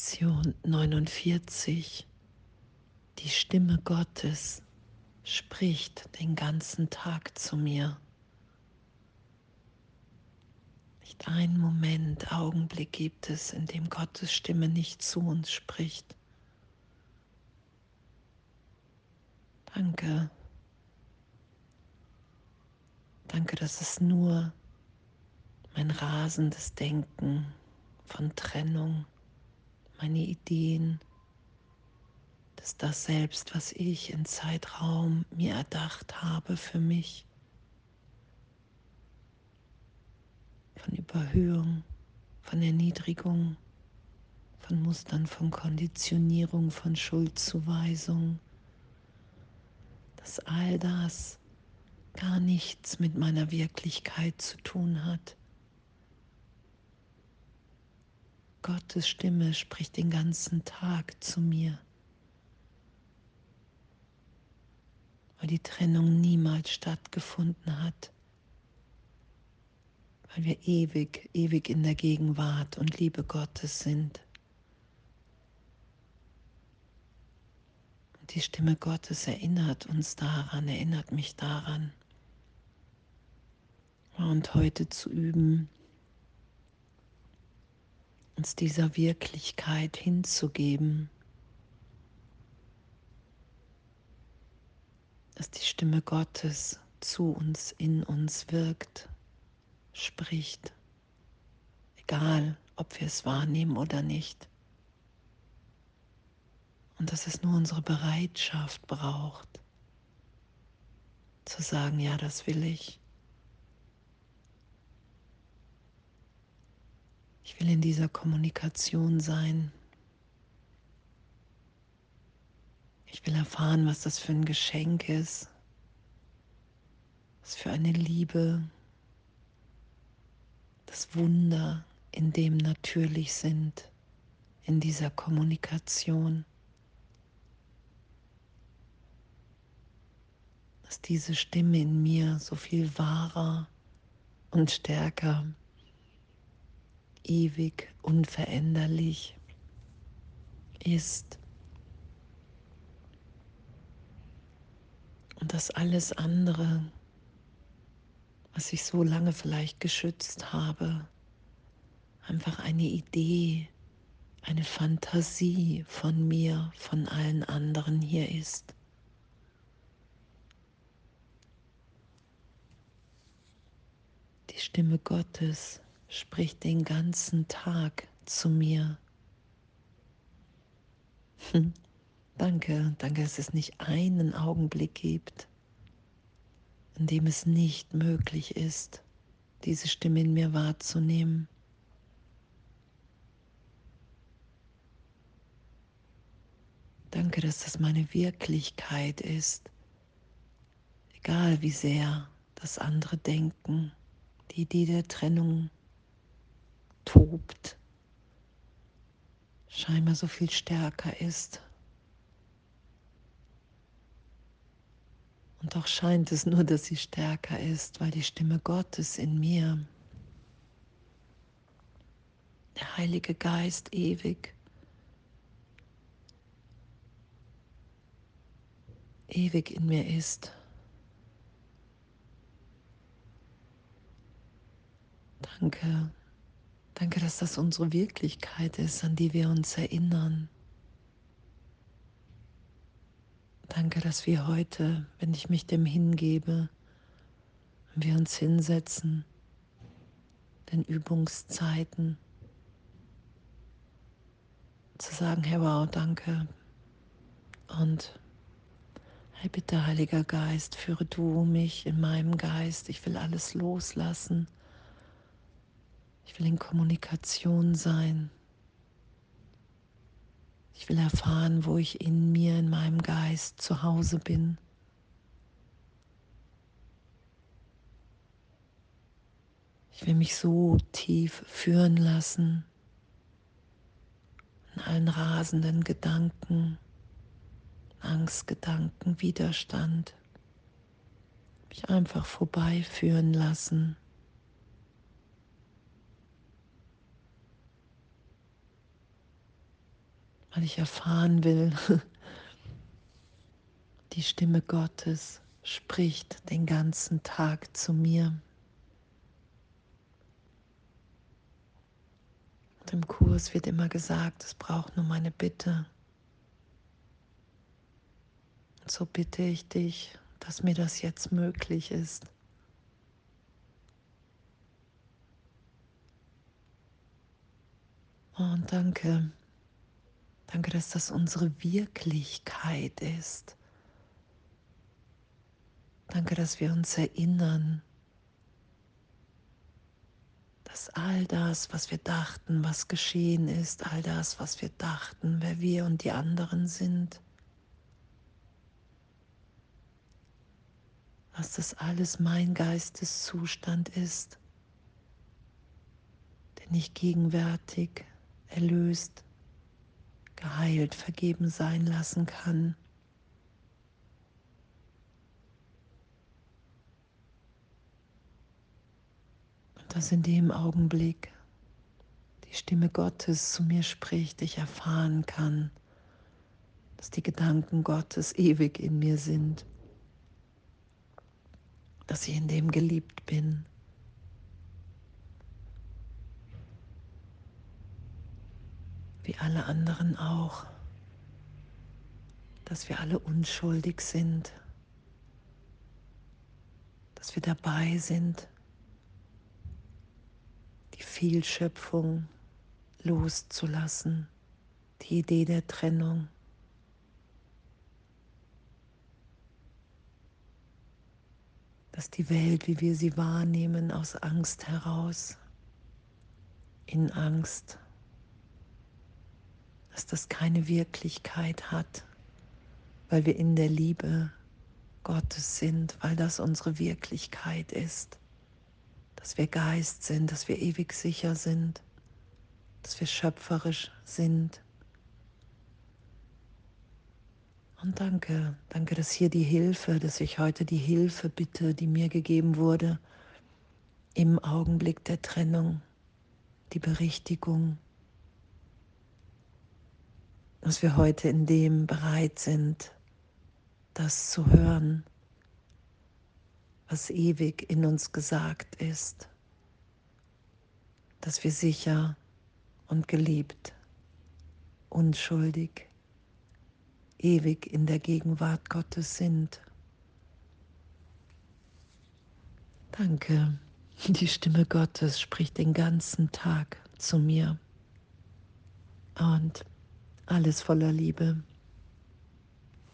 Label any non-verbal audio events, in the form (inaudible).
Lektion 49. Die Stimme Gottes spricht den ganzen Tag zu mir. Nicht einen Moment, Augenblick gibt es, in dem Gottes Stimme nicht zu uns spricht. Danke. Danke, dass es nur mein rasendes Denken von Trennung, meine Ideen, dass das selbst, was ich in Zeitraum mir erdacht habe für mich, von Überhöhung, von Erniedrigung, von Mustern, von Konditionierung, von Schuldzuweisung, dass all das gar nichts mit meiner Wirklichkeit zu tun hat. Gottes Stimme spricht den ganzen Tag zu mir, weil die Trennung niemals stattgefunden hat, weil wir ewig, ewig in der Gegenwart und Liebe Gottes sind. Und die Stimme Gottes erinnert uns daran, erinnert mich daran. Und heute zu üben, uns dieser Wirklichkeit hinzugeben, dass die Stimme Gottes zu uns, in uns wirkt, spricht, egal ob wir es wahrnehmen oder nicht. Und dass es nur unsere Bereitschaft braucht, zu sagen, ja, das will ich. Ich will in dieser Kommunikation sein. Ich will erfahren, was das für ein Geschenk ist, was für eine Liebe, das Wunder in dem natürlich sind, in dieser Kommunikation. Dass diese Stimme in mir so viel wahrer und stärker ewig, unveränderlich ist. Und dass alles andere, was ich so lange vielleicht geschützt habe, einfach eine Idee, eine Fantasie von mir, von allen anderen hier ist. Die Stimme Gottes spricht den ganzen Tag zu mir. Hm. Danke, danke, dass es nicht einen Augenblick gibt, in dem es nicht möglich ist, diese Stimme in mir wahrzunehmen. Danke, dass das meine Wirklichkeit ist, egal wie sehr das andere denken, die Idee der Trennung tobt, scheinbar so viel stärker ist. Und doch scheint es nur, dass sie stärker ist, weil die Stimme Gottes in mir, der Heilige Geist ewig, ewig in mir ist. Danke. Danke, dass das unsere Wirklichkeit ist, an die wir uns erinnern. Danke, dass wir heute, wenn ich mich dem hingebe, wir uns hinsetzen, den Übungszeiten, zu sagen, Herr, wow, danke. Und hey, bitte, Heiliger Geist, führe du mich in meinem Geist. Ich will alles loslassen. Ich will in Kommunikation sein. Ich will erfahren, wo ich in mir, in meinem Geist zu Hause bin. Ich will mich so tief führen lassen in allen rasenden Gedanken, Angstgedanken, Widerstand. Mich einfach vorbeiführen lassen. Weil ich erfahren will, (laughs) die Stimme Gottes spricht den ganzen Tag zu mir. Und im Kurs wird immer gesagt, es braucht nur meine Bitte. Und so bitte ich dich, dass mir das jetzt möglich ist. Und danke, danke, dass das unsere Wirklichkeit ist. Danke, dass wir uns erinnern, dass all das, was wir dachten, was geschehen ist, all das, was wir dachten, wer wir und die anderen sind, dass das alles mein Geisteszustand ist, den ich gegenwärtig erlöst, geheilt, vergeben sein lassen kann. Und dass in dem Augenblick die Stimme Gottes zu mir spricht, ich erfahren kann, dass die Gedanken Gottes ewig in mir sind, dass ich in dem geliebt bin, alle anderen auch, dass wir alle unschuldig sind, dass wir dabei sind, die Vielschöpfung loszulassen, die Idee der Trennung. Dass die Welt, wie wir sie wahrnehmen, aus Angst heraus, in Angst dass das keine Wirklichkeit hat, weil wir in der Liebe Gottes sind, weil das unsere Wirklichkeit ist, dass wir Geist sind, dass wir ewig sicher sind, dass wir schöpferisch sind. Und danke, danke, dass hier die Hilfe, dass ich heute die Hilfe bitte, die mir gegeben wurde, im Augenblick der Trennung, die Berichtigung, dass wir heute in dem bereit sind, das zu hören, was ewig in uns gesagt ist, dass wir sicher und geliebt, unschuldig, ewig in der Gegenwart Gottes sind. Danke, die Stimme Gottes spricht den ganzen Tag zu mir. Und alles voller Liebe.